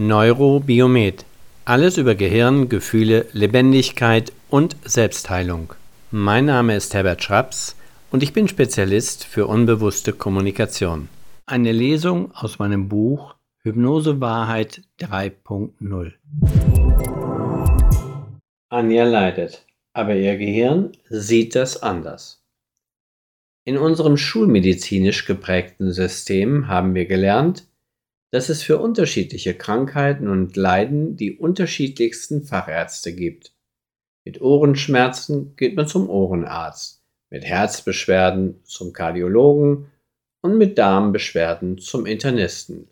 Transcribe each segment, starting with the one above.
Neurobiomet. Alles über Gehirn, Gefühle, Lebendigkeit und Selbstheilung. Mein Name ist Herbert Schraps und ich bin Spezialist für unbewusste Kommunikation. Eine Lesung aus meinem Buch Hypnose Wahrheit 3.0. Anja leidet, aber ihr Gehirn sieht das anders. In unserem schulmedizinisch geprägten System haben wir gelernt, dass es für unterschiedliche Krankheiten und Leiden die unterschiedlichsten Fachärzte gibt. Mit Ohrenschmerzen geht man zum Ohrenarzt, mit Herzbeschwerden zum Kardiologen und mit Darmbeschwerden zum Internisten.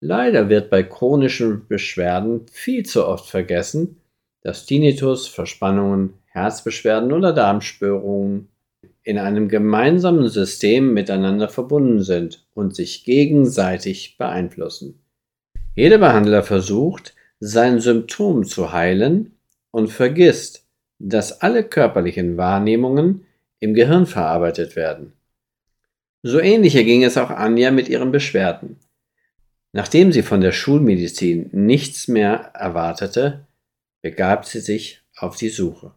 Leider wird bei chronischen Beschwerden viel zu oft vergessen, dass Tinnitus, Verspannungen, Herzbeschwerden oder Darmspörungen in einem gemeinsamen System miteinander verbunden sind und sich gegenseitig beeinflussen. Jeder Behandler versucht, sein Symptom zu heilen und vergisst, dass alle körperlichen Wahrnehmungen im Gehirn verarbeitet werden. So ähnlich ging es auch Anja mit ihren Beschwerden. Nachdem sie von der Schulmedizin nichts mehr erwartete, begab sie sich auf die Suche.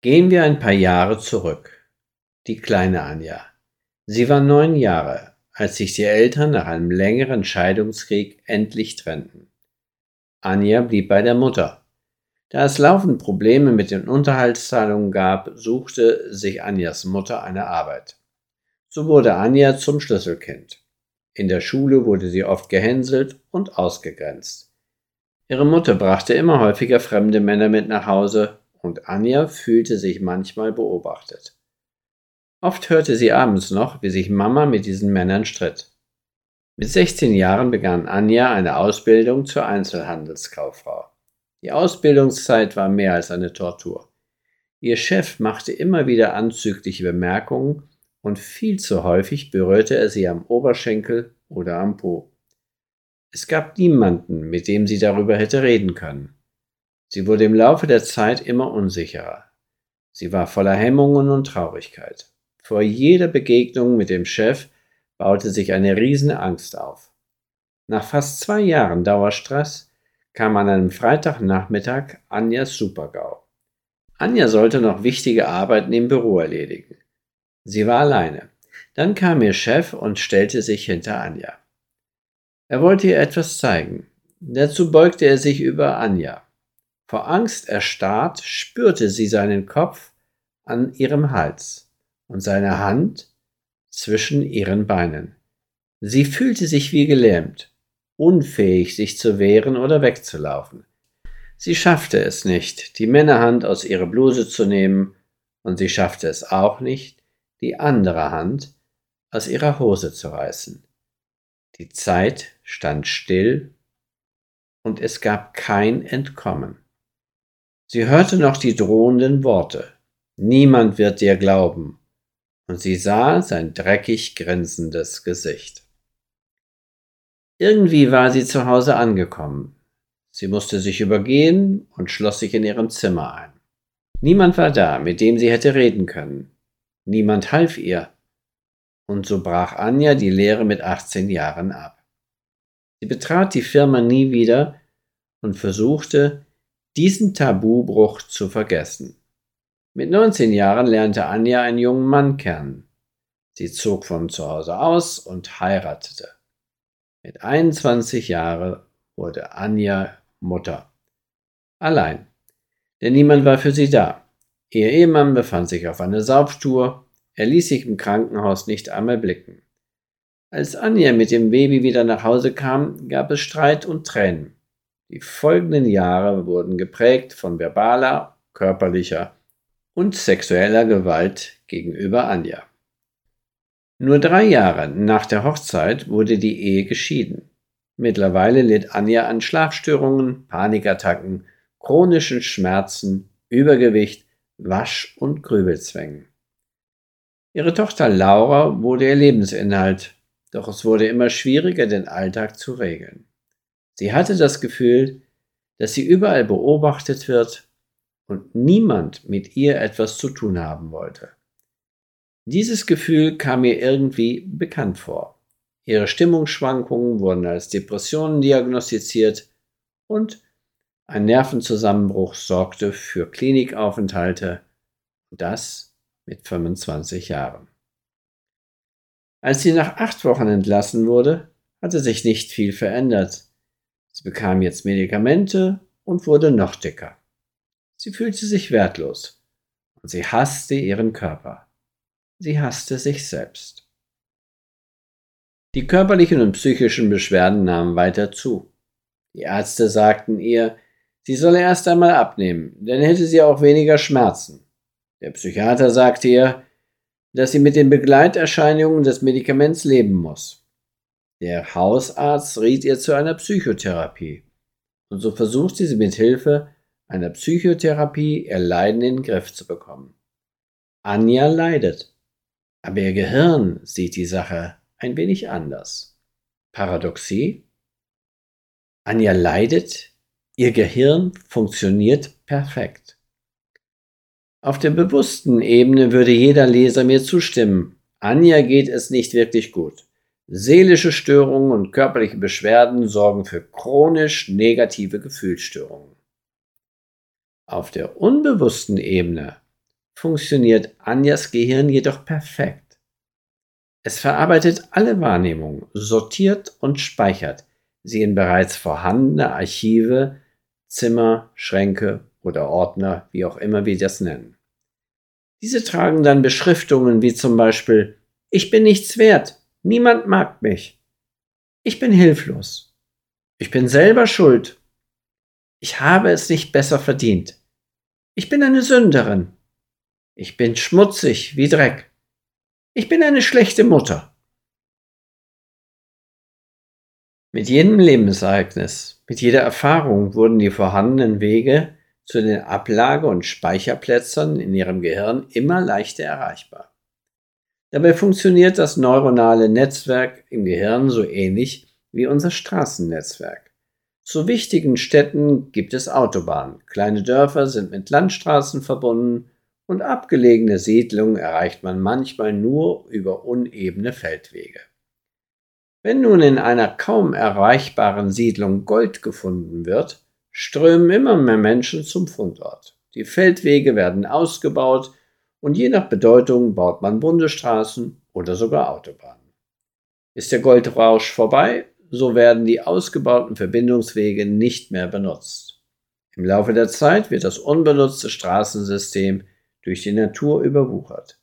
Gehen wir ein paar Jahre zurück. Die kleine Anja. Sie war neun Jahre, als sich die Eltern nach einem längeren Scheidungskrieg endlich trennten. Anja blieb bei der Mutter. Da es laufend Probleme mit den Unterhaltszahlungen gab, suchte sich Anjas Mutter eine Arbeit. So wurde Anja zum Schlüsselkind. In der Schule wurde sie oft gehänselt und ausgegrenzt. Ihre Mutter brachte immer häufiger fremde Männer mit nach Hause, und Anja fühlte sich manchmal beobachtet. Oft hörte sie abends noch, wie sich Mama mit diesen Männern stritt. Mit 16 Jahren begann Anja eine Ausbildung zur Einzelhandelskauffrau. Die Ausbildungszeit war mehr als eine Tortur. Ihr Chef machte immer wieder anzügliche Bemerkungen und viel zu häufig berührte er sie am Oberschenkel oder am Po. Es gab niemanden, mit dem sie darüber hätte reden können. Sie wurde im Laufe der Zeit immer unsicherer. Sie war voller Hemmungen und Traurigkeit. Vor jeder Begegnung mit dem Chef baute sich eine riesige Angst auf. Nach fast zwei Jahren Dauerstress kam an einem Freitagnachmittag Anjas Supergau. Anja sollte noch wichtige Arbeiten im Büro erledigen. Sie war alleine. Dann kam ihr Chef und stellte sich hinter Anja. Er wollte ihr etwas zeigen. Dazu beugte er sich über Anja. Vor Angst erstarrt spürte sie seinen Kopf an ihrem Hals und seine Hand zwischen ihren Beinen. Sie fühlte sich wie gelähmt, unfähig, sich zu wehren oder wegzulaufen. Sie schaffte es nicht, die Männerhand aus ihrer Bluse zu nehmen, und sie schaffte es auch nicht, die andere Hand aus ihrer Hose zu reißen. Die Zeit stand still und es gab kein Entkommen. Sie hörte noch die drohenden Worte. Niemand wird dir glauben. Und sie sah sein dreckig grinsendes Gesicht. Irgendwie war sie zu Hause angekommen. Sie musste sich übergehen und schloss sich in ihrem Zimmer ein. Niemand war da, mit dem sie hätte reden können. Niemand half ihr. Und so brach Anja die Lehre mit 18 Jahren ab. Sie betrat die Firma nie wieder und versuchte, diesen Tabubruch zu vergessen. Mit 19 Jahren lernte Anja einen jungen Mann kennen. Sie zog von zu Hause aus und heiratete. Mit 21 Jahren wurde Anja Mutter. Allein, denn niemand war für sie da. Ihr Ehemann befand sich auf einer Saubtour, er ließ sich im Krankenhaus nicht einmal blicken. Als Anja mit dem Baby wieder nach Hause kam, gab es Streit und Tränen. Die folgenden Jahre wurden geprägt von verbaler, körperlicher und sexueller Gewalt gegenüber Anja. Nur drei Jahre nach der Hochzeit wurde die Ehe geschieden. Mittlerweile litt Anja an Schlafstörungen, Panikattacken, chronischen Schmerzen, Übergewicht, Wasch- und Grübelzwängen. Ihre Tochter Laura wurde ihr Lebensinhalt, doch es wurde immer schwieriger, den Alltag zu regeln. Sie hatte das Gefühl, dass sie überall beobachtet wird und niemand mit ihr etwas zu tun haben wollte. Dieses Gefühl kam mir irgendwie bekannt vor. Ihre Stimmungsschwankungen wurden als Depressionen diagnostiziert und ein Nervenzusammenbruch sorgte für Klinikaufenthalte, das mit 25 Jahren. Als sie nach acht Wochen entlassen wurde, hatte sich nicht viel verändert. Sie bekam jetzt Medikamente und wurde noch dicker. Sie fühlte sich wertlos und sie hasste ihren Körper. Sie hasste sich selbst. Die körperlichen und psychischen Beschwerden nahmen weiter zu. Die Ärzte sagten ihr, sie solle erst einmal abnehmen, dann hätte sie auch weniger Schmerzen. Der Psychiater sagte ihr, dass sie mit den Begleiterscheinungen des Medikaments leben muss. Der Hausarzt riet ihr zu einer Psychotherapie. Und so versuchte sie mit Hilfe einer Psychotherapie ihr Leiden in den Griff zu bekommen. Anja leidet, aber ihr Gehirn sieht die Sache ein wenig anders. Paradoxie? Anja leidet, ihr Gehirn funktioniert perfekt. Auf der bewussten Ebene würde jeder Leser mir zustimmen. Anja geht es nicht wirklich gut. Seelische Störungen und körperliche Beschwerden sorgen für chronisch negative Gefühlsstörungen. Auf der unbewussten Ebene funktioniert Anjas Gehirn jedoch perfekt. Es verarbeitet alle Wahrnehmungen, sortiert und speichert sie in bereits vorhandene Archive, Zimmer, Schränke oder Ordner, wie auch immer wir das nennen. Diese tragen dann Beschriftungen wie zum Beispiel Ich bin nichts wert, niemand mag mich. Ich bin hilflos. Ich bin selber schuld. Ich habe es nicht besser verdient. Ich bin eine Sünderin. Ich bin schmutzig wie Dreck. Ich bin eine schlechte Mutter. Mit jedem Lebensereignis, mit jeder Erfahrung wurden die vorhandenen Wege zu den Ablage- und Speicherplätzen in ihrem Gehirn immer leichter erreichbar. Dabei funktioniert das neuronale Netzwerk im Gehirn so ähnlich wie unser Straßennetzwerk. Zu wichtigen Städten gibt es Autobahnen, kleine Dörfer sind mit Landstraßen verbunden und abgelegene Siedlungen erreicht man manchmal nur über unebene Feldwege. Wenn nun in einer kaum erreichbaren Siedlung Gold gefunden wird, strömen immer mehr Menschen zum Fundort. Die Feldwege werden ausgebaut und je nach Bedeutung baut man Bundesstraßen oder sogar Autobahnen. Ist der Goldrausch vorbei, so werden die ausgebauten Verbindungswege nicht mehr benutzt. Im Laufe der Zeit wird das unbenutzte Straßensystem durch die Natur überwuchert.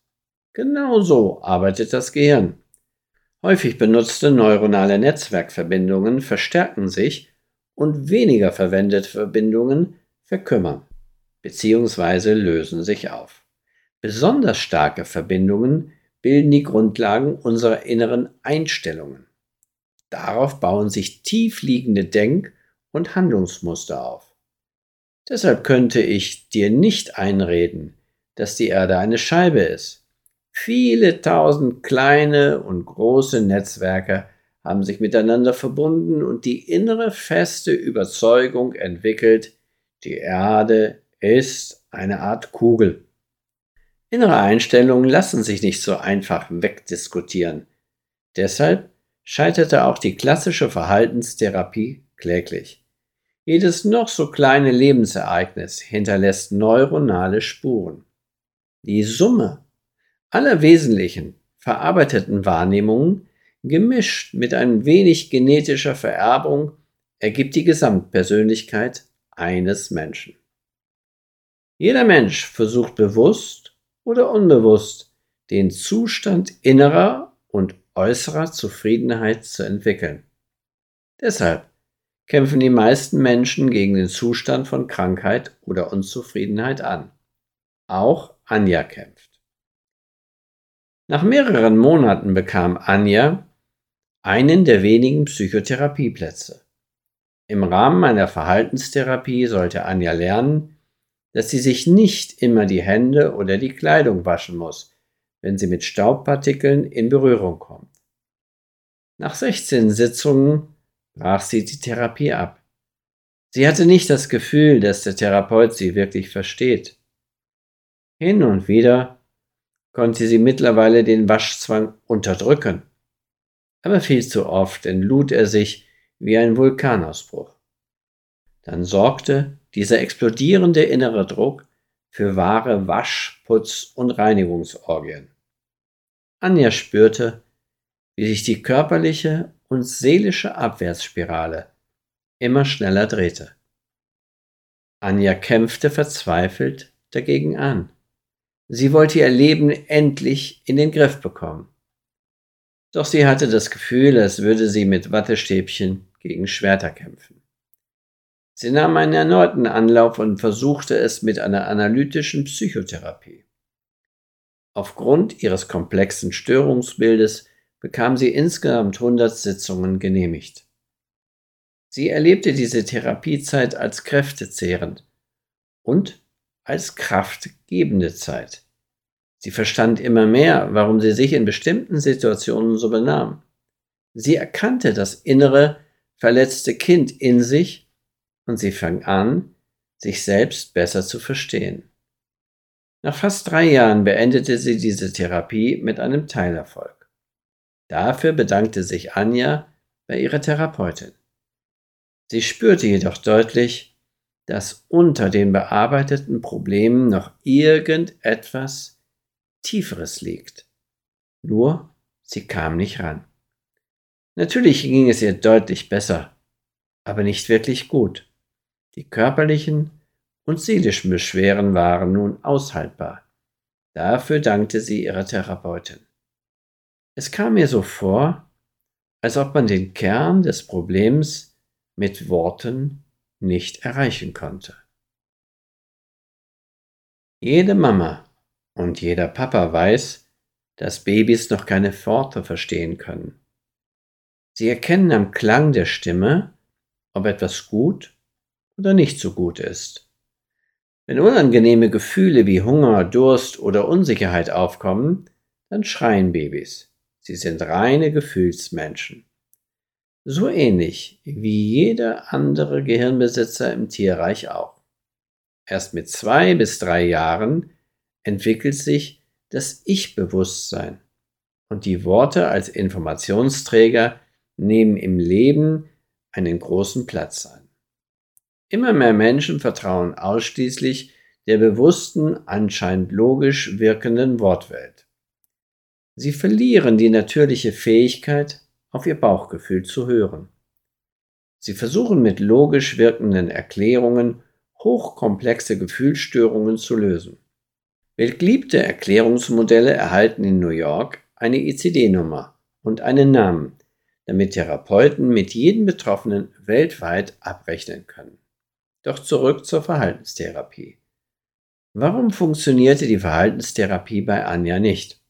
Genauso arbeitet das Gehirn. Häufig benutzte neuronale Netzwerkverbindungen verstärken sich und weniger verwendete Verbindungen verkümmern bzw. lösen sich auf. Besonders starke Verbindungen bilden die Grundlagen unserer inneren Einstellungen. Darauf bauen sich tiefliegende Denk- und Handlungsmuster auf. Deshalb könnte ich dir nicht einreden, dass die Erde eine Scheibe ist. Viele tausend kleine und große Netzwerke haben sich miteinander verbunden und die innere feste Überzeugung entwickelt, die Erde ist eine Art Kugel. Innere Einstellungen lassen sich nicht so einfach wegdiskutieren. Deshalb scheiterte auch die klassische Verhaltenstherapie kläglich. Jedes noch so kleine Lebensereignis hinterlässt neuronale Spuren. Die Summe aller wesentlichen verarbeiteten Wahrnehmungen gemischt mit ein wenig genetischer Vererbung, ergibt die Gesamtpersönlichkeit eines Menschen. Jeder Mensch versucht bewusst oder unbewusst den Zustand innerer und äußerer Zufriedenheit zu entwickeln. Deshalb kämpfen die meisten Menschen gegen den Zustand von Krankheit oder Unzufriedenheit an. Auch Anja kämpft. Nach mehreren Monaten bekam Anja einen der wenigen Psychotherapieplätze. Im Rahmen meiner Verhaltenstherapie sollte Anja lernen, dass sie sich nicht immer die Hände oder die Kleidung waschen muss, wenn sie mit Staubpartikeln in Berührung kommt. Nach 16 Sitzungen brach sie die Therapie ab. Sie hatte nicht das Gefühl, dass der Therapeut sie wirklich versteht. Hin und wieder konnte sie mittlerweile den Waschzwang unterdrücken aber viel zu oft entlud er sich wie ein Vulkanausbruch. Dann sorgte dieser explodierende innere Druck für wahre Wasch-, Putz- und Reinigungsorgien. Anja spürte, wie sich die körperliche und seelische Abwärtsspirale immer schneller drehte. Anja kämpfte verzweifelt dagegen an. Sie wollte ihr Leben endlich in den Griff bekommen. Doch sie hatte das Gefühl, als würde sie mit Wattestäbchen gegen Schwerter kämpfen. Sie nahm einen erneuten Anlauf und versuchte es mit einer analytischen Psychotherapie. Aufgrund ihres komplexen Störungsbildes bekam sie insgesamt 100 Sitzungen genehmigt. Sie erlebte diese Therapiezeit als kräftezehrend und als kraftgebende Zeit. Sie verstand immer mehr, warum sie sich in bestimmten Situationen so benahm. Sie erkannte das innere, verletzte Kind in sich und sie fang an, sich selbst besser zu verstehen. Nach fast drei Jahren beendete sie diese Therapie mit einem Teilerfolg. Dafür bedankte sich Anja bei ihrer Therapeutin. Sie spürte jedoch deutlich, dass unter den bearbeiteten Problemen noch irgendetwas Tieferes liegt. Nur sie kam nicht ran. Natürlich ging es ihr deutlich besser, aber nicht wirklich gut. Die körperlichen und seelischen Beschwerden waren nun aushaltbar. Dafür dankte sie ihrer Therapeutin. Es kam mir so vor, als ob man den Kern des Problems mit Worten nicht erreichen konnte. Jede Mama und jeder Papa weiß, dass Babys noch keine Worte verstehen können. Sie erkennen am Klang der Stimme, ob etwas gut oder nicht so gut ist. Wenn unangenehme Gefühle wie Hunger, Durst oder Unsicherheit aufkommen, dann schreien Babys. Sie sind reine Gefühlsmenschen. So ähnlich wie jeder andere Gehirnbesitzer im Tierreich auch. Erst mit zwei bis drei Jahren entwickelt sich das Ich-Bewusstsein und die Worte als Informationsträger nehmen im Leben einen großen Platz ein. Immer mehr Menschen vertrauen ausschließlich der bewussten, anscheinend logisch wirkenden Wortwelt. Sie verlieren die natürliche Fähigkeit, auf ihr Bauchgefühl zu hören. Sie versuchen mit logisch wirkenden Erklärungen hochkomplexe Gefühlsstörungen zu lösen. Beliebte Erklärungsmodelle erhalten in New York eine ICD-Nummer und einen Namen, damit Therapeuten mit jedem Betroffenen weltweit abrechnen können. Doch zurück zur Verhaltenstherapie. Warum funktionierte die Verhaltenstherapie bei Anja nicht?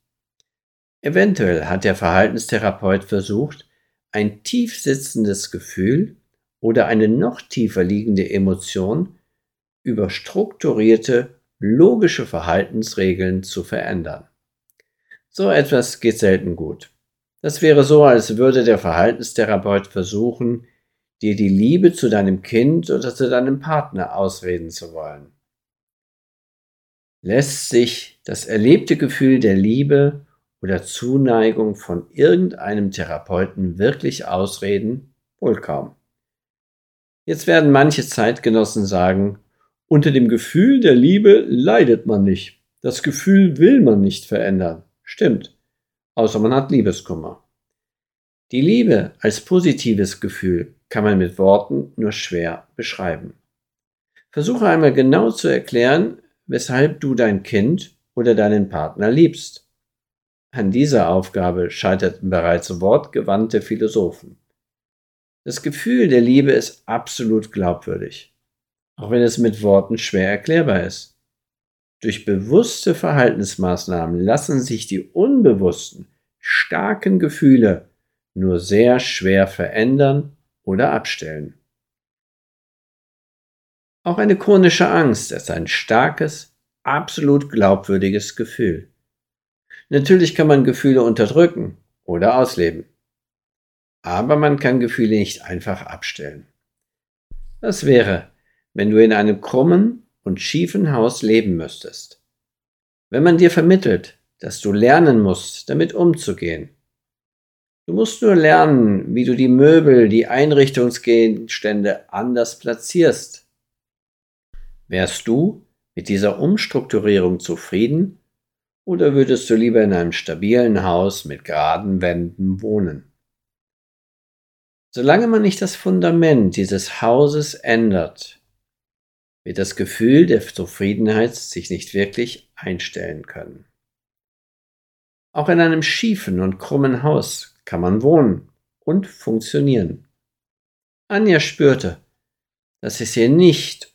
Eventuell hat der Verhaltenstherapeut versucht, ein tief sitzendes Gefühl oder eine noch tiefer liegende Emotion über strukturierte, logische Verhaltensregeln zu verändern. So etwas geht selten gut. Das wäre so, als würde der Verhaltenstherapeut versuchen, dir die Liebe zu deinem Kind oder zu deinem Partner ausreden zu wollen. Lässt sich das erlebte Gefühl der Liebe oder Zuneigung von irgendeinem Therapeuten wirklich ausreden? Wohl kaum. Jetzt werden manche Zeitgenossen sagen, unter dem Gefühl der Liebe leidet man nicht. Das Gefühl will man nicht verändern. Stimmt. Außer man hat Liebeskummer. Die Liebe als positives Gefühl kann man mit Worten nur schwer beschreiben. Versuche einmal genau zu erklären, weshalb du dein Kind oder deinen Partner liebst. An dieser Aufgabe scheiterten bereits wortgewandte Philosophen. Das Gefühl der Liebe ist absolut glaubwürdig, auch wenn es mit Worten schwer erklärbar ist. Durch bewusste Verhaltensmaßnahmen lassen sich die unbewussten, starken Gefühle nur sehr schwer verändern oder abstellen. Auch eine chronische Angst ist ein starkes, absolut glaubwürdiges Gefühl. Natürlich kann man Gefühle unterdrücken oder ausleben. Aber man kann Gefühle nicht einfach abstellen. Das wäre, wenn du in einem krummen und schiefen Haus leben müsstest. Wenn man dir vermittelt, dass du lernen musst, damit umzugehen, Du musst nur lernen, wie du die Möbel, die Einrichtungsgegenstände anders platzierst. Wärst du mit dieser Umstrukturierung zufrieden oder würdest du lieber in einem stabilen Haus mit geraden Wänden wohnen? Solange man nicht das Fundament dieses Hauses ändert, wird das Gefühl der Zufriedenheit sich nicht wirklich einstellen können. Auch in einem schiefen und krummen Haus kann man wohnen und funktionieren. Anja spürte, dass es hier nicht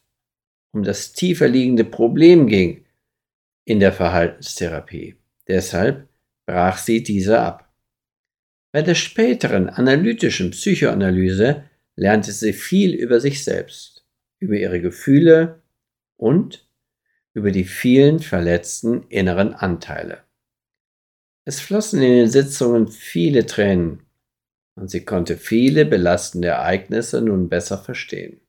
um das tiefer liegende Problem ging in der Verhaltenstherapie. Deshalb brach sie diese ab. Bei der späteren analytischen Psychoanalyse lernte sie viel über sich selbst, über ihre Gefühle und über die vielen verletzten inneren Anteile. Es flossen in den Sitzungen viele Tränen und sie konnte viele belastende Ereignisse nun besser verstehen.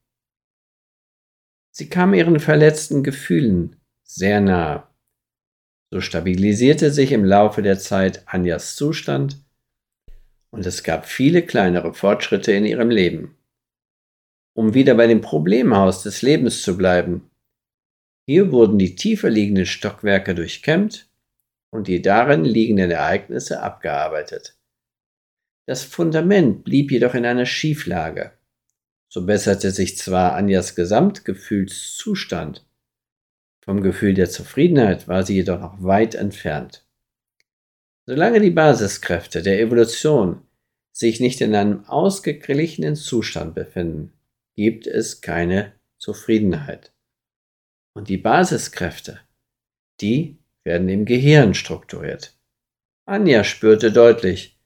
Sie kam ihren verletzten Gefühlen sehr nahe. So stabilisierte sich im Laufe der Zeit Anjas Zustand und es gab viele kleinere Fortschritte in ihrem Leben. Um wieder bei dem Problemhaus des Lebens zu bleiben, hier wurden die tiefer liegenden Stockwerke durchkämmt und die darin liegenden Ereignisse abgearbeitet. Das Fundament blieb jedoch in einer Schieflage. So besserte sich zwar Anjas Gesamtgefühlszustand, vom Gefühl der Zufriedenheit war sie jedoch noch weit entfernt. Solange die Basiskräfte der Evolution sich nicht in einem ausgeglichenen Zustand befinden, gibt es keine Zufriedenheit. Und die Basiskräfte, die werden im Gehirn strukturiert. Anja spürte deutlich,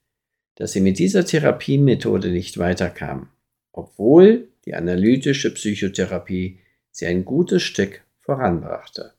dass sie mit dieser Therapiemethode nicht weiterkam, obwohl die analytische Psychotherapie sie ein gutes Stück voranbrachte.